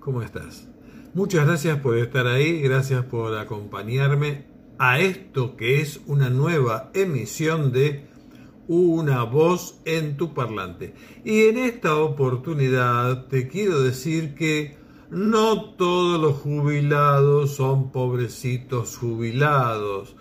¿Cómo estás? Muchas gracias por estar ahí, gracias por acompañarme a esto que es una nueva emisión de Una voz en tu parlante. Y en esta oportunidad te quiero decir que no todos los jubilados son pobrecitos jubilados.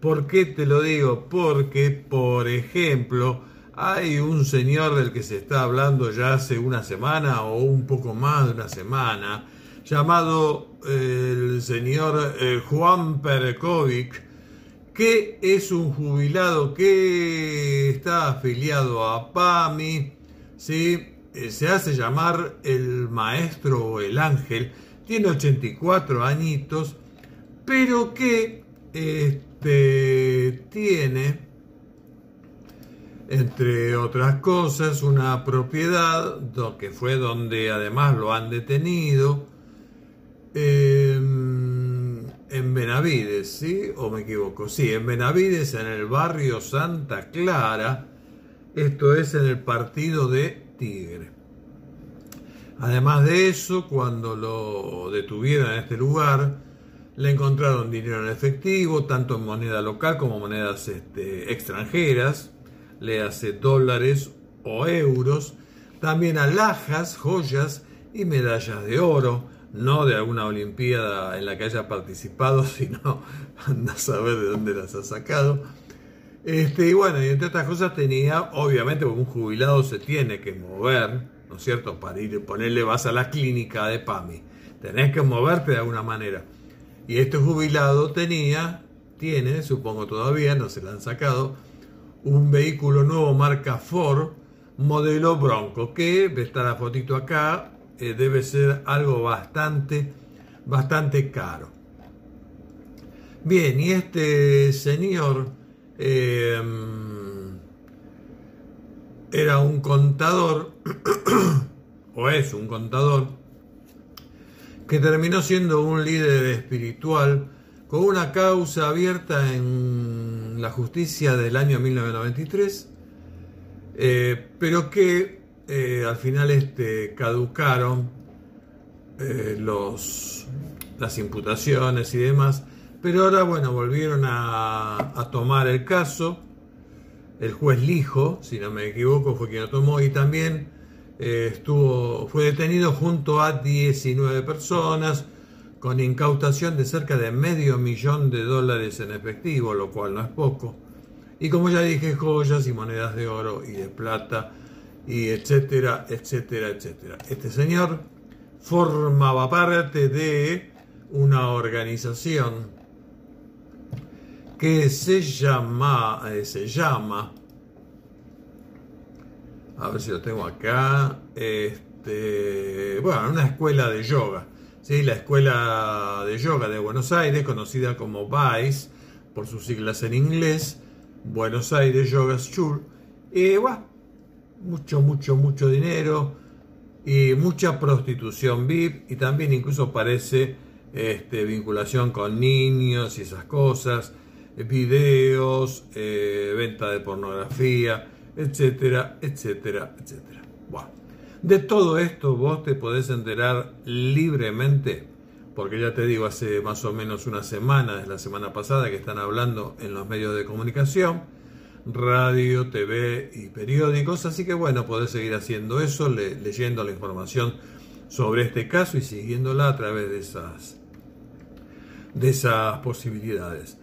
¿Por qué te lo digo? Porque, por ejemplo, hay un señor del que se está hablando ya hace una semana o un poco más de una semana, llamado eh, el señor eh, Juan Perkovic, que es un jubilado que está afiliado a PAMI, ¿sí? Eh, se hace llamar el maestro o el ángel, tiene 84 añitos, pero que este, tiene entre otras cosas, una propiedad que fue donde además lo han detenido em, en Benavides, ¿sí? ¿O me equivoco? Sí, en Benavides, en el barrio Santa Clara, esto es en el partido de Tigre. Además de eso, cuando lo detuvieron en este lugar, le encontraron dinero en efectivo, tanto en moneda local como monedas este, extranjeras, le hace dólares o euros, también alhajas, joyas y medallas de oro, no de alguna olimpiada en la que haya participado, sino anda a saber de dónde las ha sacado. Este, y bueno, y entre otras cosas tenía, obviamente, porque un jubilado se tiene que mover, ¿no es cierto? Para ir, ponerle, vas a la clínica de PAMI, tenés que moverte de alguna manera. Y este jubilado tenía, tiene, supongo todavía, no se la han sacado, un vehículo nuevo marca Ford, modelo Bronco, que está la fotito acá, eh, debe ser algo bastante, bastante caro. Bien, y este señor em, era un contador, o es un contador, que terminó siendo un líder espiritual con una causa abierta en la justicia del año 1993, eh, pero que eh, al final este, caducaron eh, los, las imputaciones y demás, pero ahora bueno, volvieron a, a, tomar el caso, el juez Lijo, si no me equivoco, fue quien lo tomó. Y también estuvo, fue detenido junto a 19 personas, con incautación de cerca de medio millón de dólares en efectivo, lo cual no es poco. Y como ya dije, joyas y monedas de oro y de plata, y etcétera, etcétera, etcétera. Este señor formaba parte de una organización que se llama, eh, se llama, a ver si lo tengo acá, este, bueno, una escuela de yoga la Escuela de Yoga de Buenos Aires, conocida como VICE, por sus siglas en inglés, Buenos Aires Yoga School, y bueno, mucho, mucho, mucho dinero y mucha prostitución VIP y también incluso parece este, vinculación con niños y esas cosas, videos, eh, venta de pornografía, etcétera, etcétera, etcétera. De todo esto vos te podés enterar libremente, porque ya te digo, hace más o menos una semana, desde la semana pasada, que están hablando en los medios de comunicación, radio, TV y periódicos, así que bueno, podés seguir haciendo eso, leyendo la información sobre este caso y siguiéndola a través de esas, de esas posibilidades.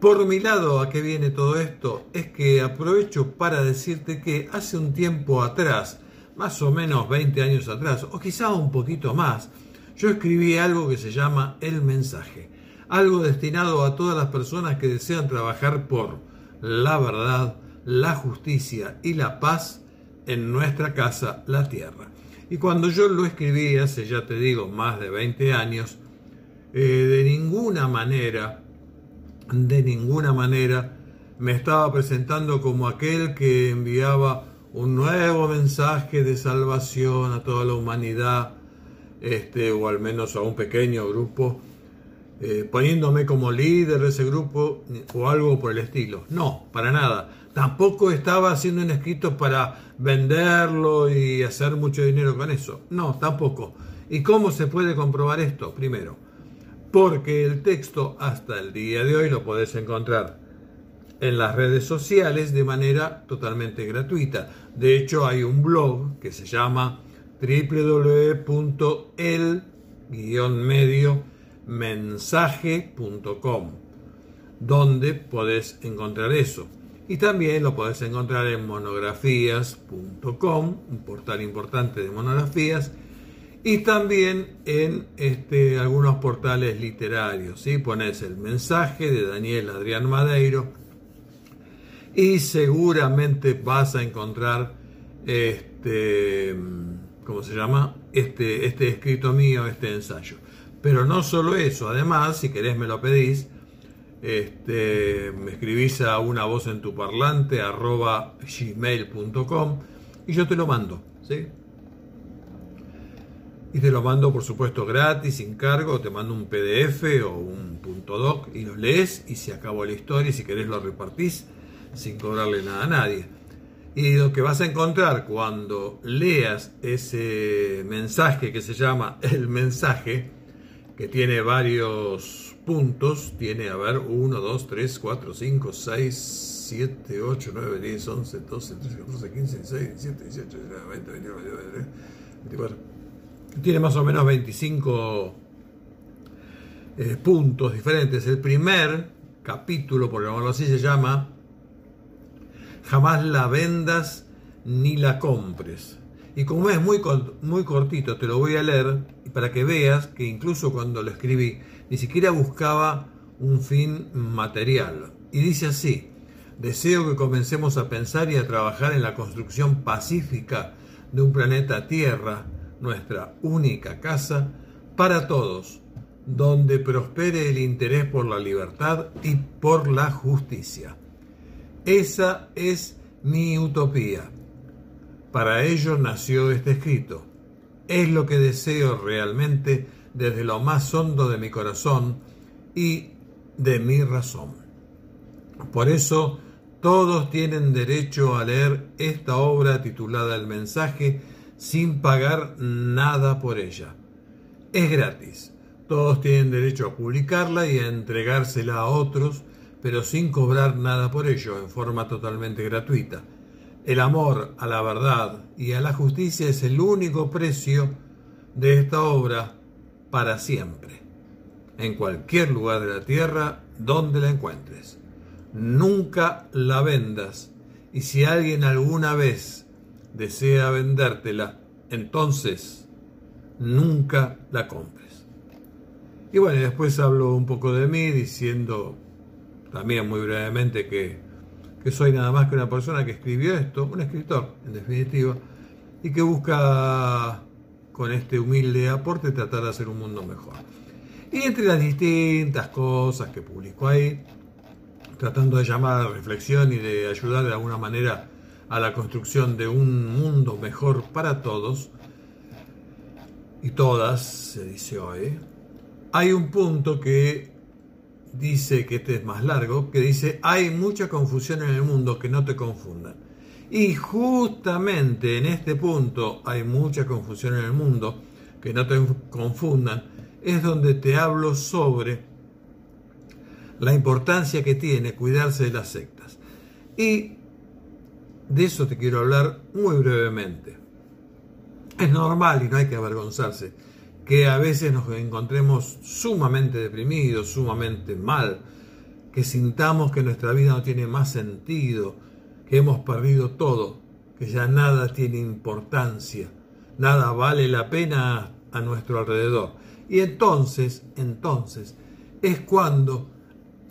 Por mi lado, ¿a qué viene todo esto? Es que aprovecho para decirte que hace un tiempo atrás, más o menos 20 años atrás, o quizá un poquito más, yo escribí algo que se llama El mensaje, algo destinado a todas las personas que desean trabajar por la verdad, la justicia y la paz en nuestra casa, la tierra. Y cuando yo lo escribí hace, ya te digo, más de 20 años, eh, de ninguna manera, de ninguna manera, me estaba presentando como aquel que enviaba un nuevo mensaje de salvación a toda la humanidad, este, o al menos a un pequeño grupo, eh, poniéndome como líder de ese grupo o algo por el estilo. No, para nada. Tampoco estaba haciendo un escrito para venderlo y hacer mucho dinero con eso. No, tampoco. ¿Y cómo se puede comprobar esto? Primero, porque el texto hasta el día de hoy lo podés encontrar en las redes sociales de manera totalmente gratuita. De hecho, hay un blog que se llama www.el-medio-mensaje.com donde podés encontrar eso. Y también lo podés encontrar en monografías.com, un portal importante de monografías, y también en este, algunos portales literarios. ¿sí? Pones el mensaje de Daniel Adrián Madeiro y seguramente vas a encontrar este, ¿cómo se llama? Este, este escrito mío, este ensayo. Pero no solo eso, además, si querés me lo pedís, este, me escribís a una voz en tu parlante arroba gmail.com y yo te lo mando, ¿sí? Y te lo mando, por supuesto, gratis, sin cargo. Te mando un PDF o un punto doc y lo lees y se acabó la historia. Y si querés, lo repartís sin cobrarle nada a nadie. Y lo que vas a encontrar cuando leas ese mensaje que se llama el mensaje, que tiene varios puntos, tiene, a ver, 1, 2, 3, 4, 5, 6, 7, 8, 9, 10, 11, 12, 13, 14, 15, 16, 17, 18, 19, 20, 21, 22, 23, 24 tiene más o menos 25 eh, puntos diferentes. El primer capítulo, por llamarlo así, se llama Jamás la vendas ni la compres. Y como es muy, muy cortito, te lo voy a leer para que veas que incluso cuando lo escribí, ni siquiera buscaba un fin material. Y dice así, deseo que comencemos a pensar y a trabajar en la construcción pacífica de un planeta Tierra nuestra única casa para todos, donde prospere el interés por la libertad y por la justicia. Esa es mi utopía. Para ello nació este escrito. Es lo que deseo realmente desde lo más hondo de mi corazón y de mi razón. Por eso todos tienen derecho a leer esta obra titulada El mensaje sin pagar nada por ella. Es gratis. Todos tienen derecho a publicarla y a entregársela a otros, pero sin cobrar nada por ello, en forma totalmente gratuita. El amor a la verdad y a la justicia es el único precio de esta obra para siempre, en cualquier lugar de la tierra donde la encuentres. Nunca la vendas y si alguien alguna vez desea vendértela, entonces nunca la compres. Y bueno, después hablo un poco de mí diciendo también muy brevemente que, que soy nada más que una persona que escribió esto, un escritor en definitiva, y que busca con este humilde aporte tratar de hacer un mundo mejor. Y entre las distintas cosas que publico ahí, tratando de llamar a la reflexión y de ayudar de alguna manera a la construcción de un mundo mejor para todos y todas, se dice hoy, hay un punto que dice que este es más largo, que dice hay mucha confusión en el mundo, que no te confundan. Y justamente en este punto hay mucha confusión en el mundo, que no te confundan, es donde te hablo sobre la importancia que tiene cuidarse de las sectas. Y de eso te quiero hablar muy brevemente. Es normal y no hay que avergonzarse que a veces nos encontremos sumamente deprimidos, sumamente mal, que sintamos que nuestra vida no tiene más sentido, que hemos perdido todo, que ya nada tiene importancia, nada vale la pena a nuestro alrededor. Y entonces, entonces, es cuando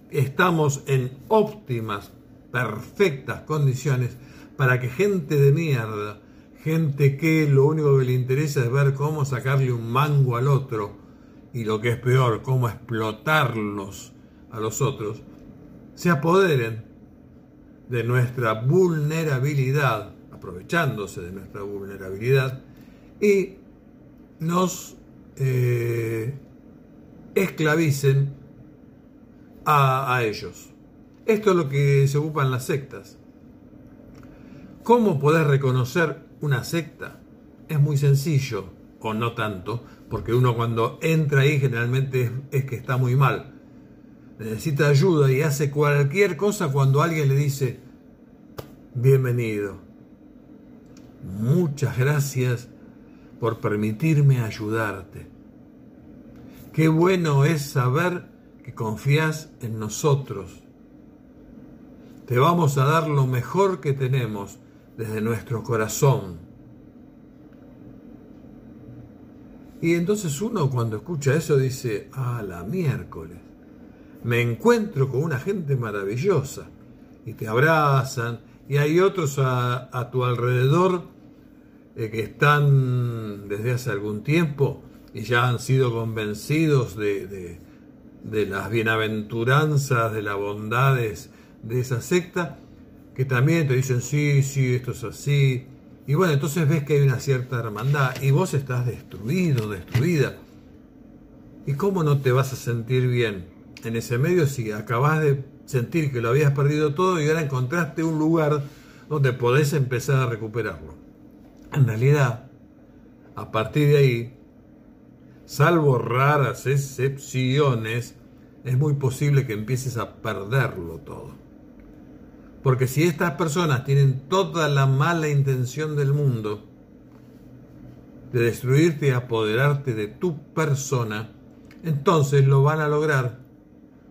estamos en óptimas, perfectas condiciones para que gente de mierda, gente que lo único que le interesa es ver cómo sacarle un mango al otro y lo que es peor, cómo explotarlos a los otros, se apoderen de nuestra vulnerabilidad, aprovechándose de nuestra vulnerabilidad, y nos eh, esclavicen a, a ellos. Esto es lo que se ocupan las sectas. ¿Cómo poder reconocer una secta? Es muy sencillo, o no tanto, porque uno cuando entra ahí generalmente es, que está muy mal. Necesita ayuda y hace cualquier cosa cuando alguien le dice, bienvenido. Muchas gracias por permitirme ayudarte. Qué bueno es saber que confías en nosotros. Te vamos a dar lo mejor que tenemos desde nuestro corazón. Y entonces uno cuando escucha eso dice, ah, la miércoles, me encuentro con una gente maravillosa y te abrazan y hay otros a, a tu alrededor eh, que están desde hace algún tiempo y ya han sido convencidos de, de las bienaventuranzas, de las bondades de esa secta, que también te dicen, sí, sí, esto es así. Y bueno, entonces ves que hay una cierta hermandad y vos estás destruido, destruida. ¿Y cómo no te vas a sentir bien en ese medio si acabas de sentir que lo habías perdido todo y ahora encontraste un lugar donde podés empezar a recuperarlo? En realidad, a partir de ahí, salvo raras excepciones, es muy posible que empieces a perderlo todo. Porque si estas personas tienen toda la mala intención del mundo de destruirte y apoderarte de tu persona, entonces lo van a lograr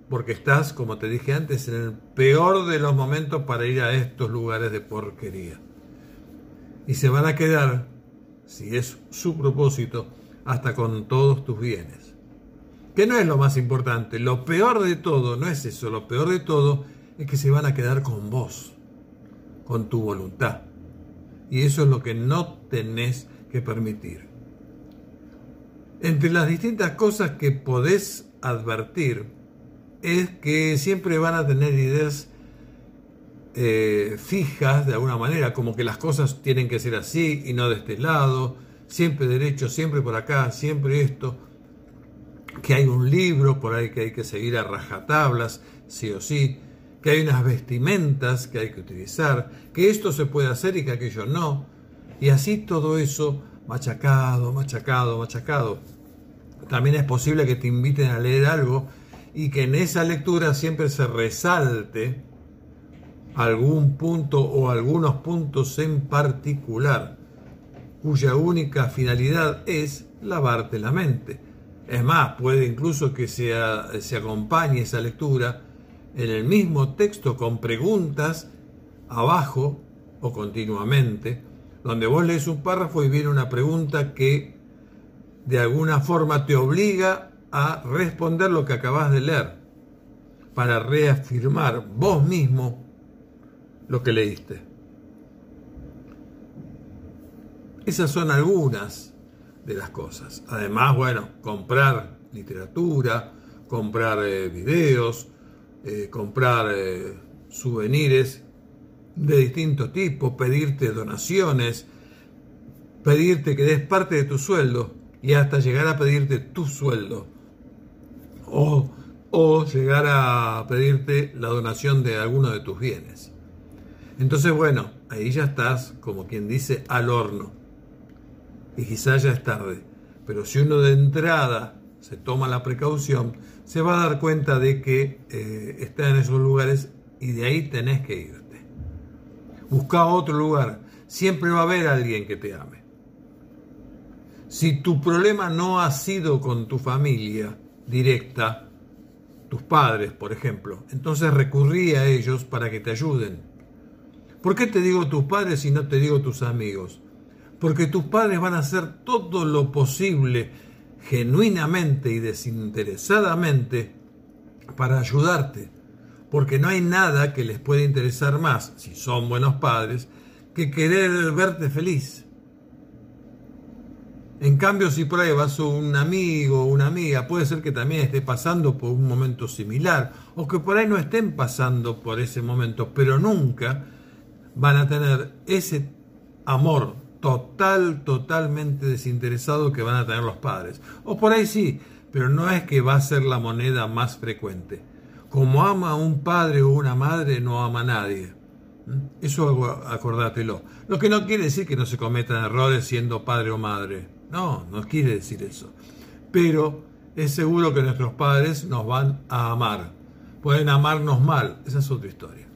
porque estás, como te dije antes, en el peor de los momentos para ir a estos lugares de porquería. Y se van a quedar, si es su propósito, hasta con todos tus bienes. Que no es lo más importante, lo peor de todo, no es eso, lo peor de todo es que se van a quedar con vos, con tu voluntad. Y eso es lo que no tenés que permitir. Entre las distintas cosas que podés advertir es que siempre van a tener ideas eh, fijas de alguna manera, como que las cosas tienen que ser así y no de este lado, siempre derecho, siempre por acá, siempre esto, que hay un libro por ahí que hay que seguir a rajatablas, sí o sí, que hay unas vestimentas que hay que utilizar, que esto se puede hacer y que aquello no, y así todo eso machacado, machacado, machacado. También es posible que te inviten a leer algo y que en esa lectura siempre se resalte algún punto o algunos puntos en particular, cuya única finalidad es lavarte la mente. Es más, puede incluso que se acompañe esa lectura en el mismo texto con preguntas abajo o continuamente, donde vos lees un párrafo y viene una pregunta que de alguna forma te obliga a responder lo que acabas de leer, para reafirmar vos mismo lo que leíste. Esas son algunas de las cosas. Además, bueno, comprar literatura, comprar eh, videos, eh, comprar eh, souvenirs de distintos tipos, pedirte donaciones, pedirte que des parte de tu sueldo y hasta llegar a pedirte tu sueldo. O, o llegar a pedirte la donación de alguno de tus bienes. Entonces, bueno, ahí ya estás, como quien dice, al horno. Y quizás ya es tarde. Pero si uno de entrada se toma la precaución, se va a dar cuenta de que eh, está en esos lugares y de ahí tenés que irte. Busca otro lugar. Siempre va a haber alguien que te ame. Si tu problema no ha sido con tu familia directa, tus padres, por ejemplo, entonces recurrí a ellos para que te ayuden. ¿Por qué te digo tus padres y no te digo tus amigos? Porque tus padres van a hacer todo lo posible genuinamente y desinteresadamente para ayudarte, porque no hay nada que les pueda interesar más, si son buenos padres, que querer verte feliz. En cambio, si vas un amigo o una amiga, puede ser que también esté pasando por un momento similar, o que por ahí no estén pasando por ese momento, pero nunca van a tener ese amor total, totalmente desinteresado que van a tener los padres. O por ahí sí, pero no es que va a ser la moneda más frecuente. Como ama a un padre o una madre, no ama a nadie. ¿Mm? Eso acordátelo. Lo que no quiere decir que no se cometan errores siendo padre o madre. No, no quiere decir eso. Pero es seguro que nuestros padres nos van a amar. Pueden amarnos mal, esa es otra historia.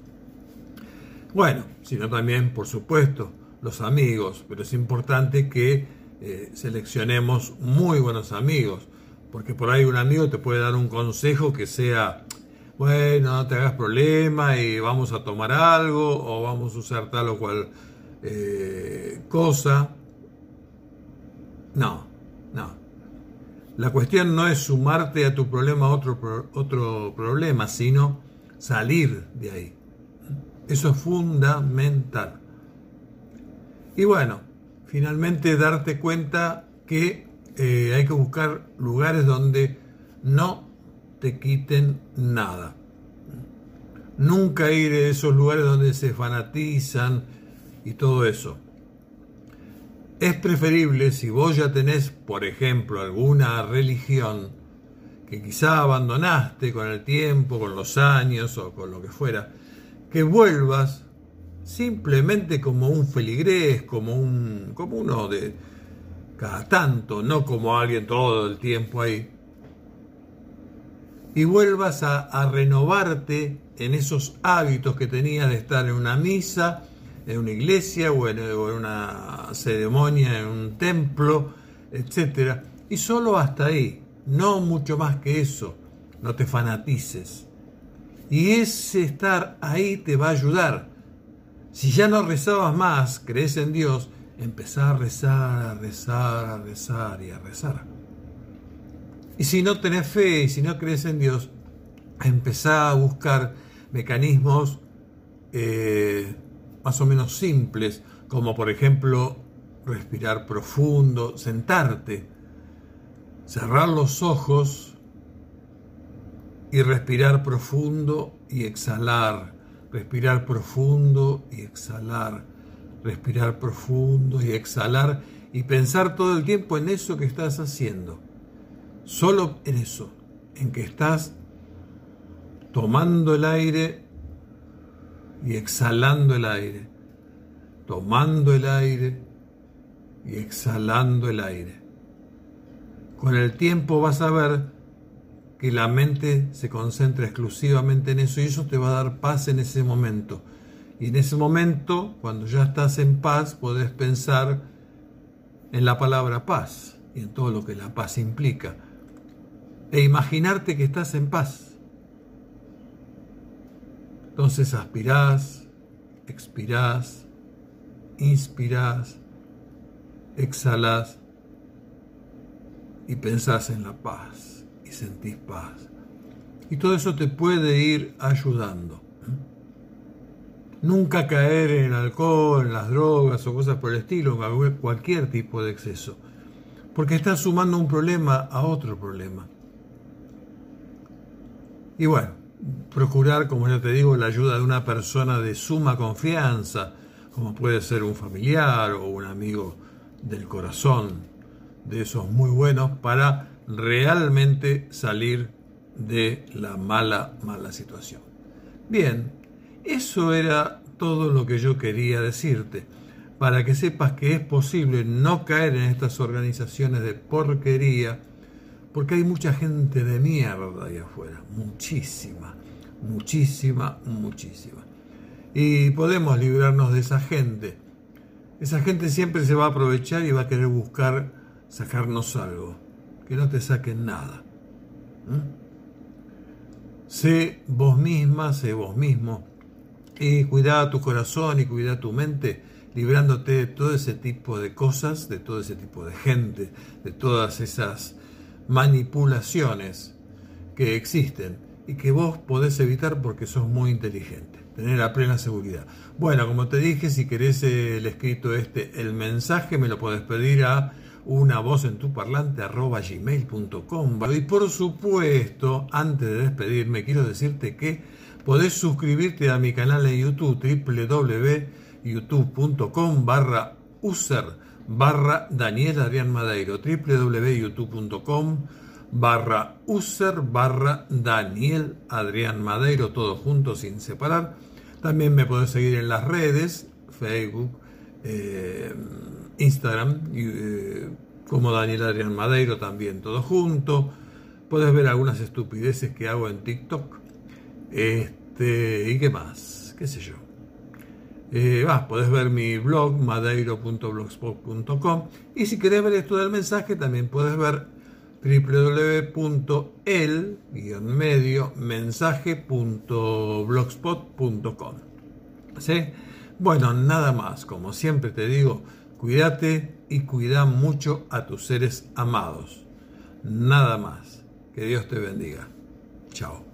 Bueno, sino también, por supuesto, los amigos, pero es importante que eh, seleccionemos muy buenos amigos, porque por ahí un amigo te puede dar un consejo que sea, bueno, no te hagas problema y vamos a tomar algo o vamos a usar tal o cual eh, cosa. No, no. La cuestión no es sumarte a tu problema otro, otro problema, sino salir de ahí. Eso es fundamental. Y bueno, finalmente darte cuenta que eh, hay que buscar lugares donde no te quiten nada. Nunca ir a esos lugares donde se fanatizan y todo eso. Es preferible si vos ya tenés, por ejemplo, alguna religión que quizá abandonaste con el tiempo, con los años o con lo que fuera, que vuelvas simplemente como un feligrés, como, un, como uno de cada tanto, no como alguien todo el tiempo ahí. Y vuelvas a, renovarte en esos hábitos que tenías de estar en una misa, en una iglesia o en, o en una ceremonia, en un templo, etc. Y solo hasta ahí, no mucho más que eso. No te fanatices. Y ese estar ahí te va a ayudar. Si ya no rezabas más, crees en Dios, empezá a rezar, a rezar, a rezar y a rezar. Y si no tenés fe y si no crees en Dios, empezá a buscar mecanismos eh, más o menos simples, como por ejemplo respirar profundo, sentarte, cerrar los ojos y respirar profundo y exhalar, respirar profundo y exhalar, respirar profundo y exhalar y pensar todo el tiempo en eso que estás haciendo. Solo en eso, en que estás tomando el aire y exhalando el aire, tomando el aire y exhalando el aire. Con el tiempo vas a ver que la mente se concentra exclusivamente en eso y eso te va a dar paz en ese momento. Y en ese momento, cuando ya estás en paz, podés pensar en la palabra paz y en todo lo que la paz implica. E imaginarte que estás en paz. Entonces aspirás, expirás, inspirás, exhalás y pensás en la paz sentís paz. Y todo eso te puede ir ayudando. Nunca caer en el alcohol, en las drogas o cosas por el estilo, cualquier tipo de exceso. Porque estás sumando un problema a otro problema. Y bueno, procurar, como ya te digo, la ayuda de una persona de suma confianza, como puede ser un familiar o un amigo del corazón, de esos muy buenos, para realmente salir de la mala, mala situación. Bien, eso era todo lo que yo quería decirte, para que sepas que es posible no caer en estas organizaciones de porquería, porque hay mucha gente de mierda ahí afuera, muchísima, muchísima, muchísima. Y podemos librarnos de esa gente. Esa gente siempre se va a aprovechar y va a querer buscar sacarnos algo que no te saquen nada. Sé vos misma, sé vos mismo, y cuida tu corazón y cuida tu mente, librándote de todo ese tipo de cosas, de todo ese tipo de gente, de todas esas manipulaciones que existen y que vos podés evitar porque sos muy inteligente. Tener la plena seguridad. Bueno, como te dije, si querés el escrito este, el mensaje, me lo podés pedir a una voz en tu parlante arroba gmail.com. Y por supuesto, antes de despedirme, quiero decirte que podés suscribirte a mi canal de YouTube www.youtube.com barra user barra Daniel Adrián Madeiro www.youtube.com barra user barra Daniel Adrián Madeiro todo junto sin separar también me podés seguir en las redes Facebook eh, Instagram, eh, como Daniel Adrián Madeiro también, todo junto. Puedes ver algunas estupideces que hago en TikTok. Este, ¿y qué más? ¿Qué sé yo? Eh, puedes ver mi blog madeiro.blogspot.com y si querés ver esto del mensaje también puedes ver www.el-mensaje.blogspot.com ¿Sí? Bueno, nada más, como siempre te digo, cuídate y cuida mucho a tus seres amados. Nada más. Que Dios te bendiga. Chao.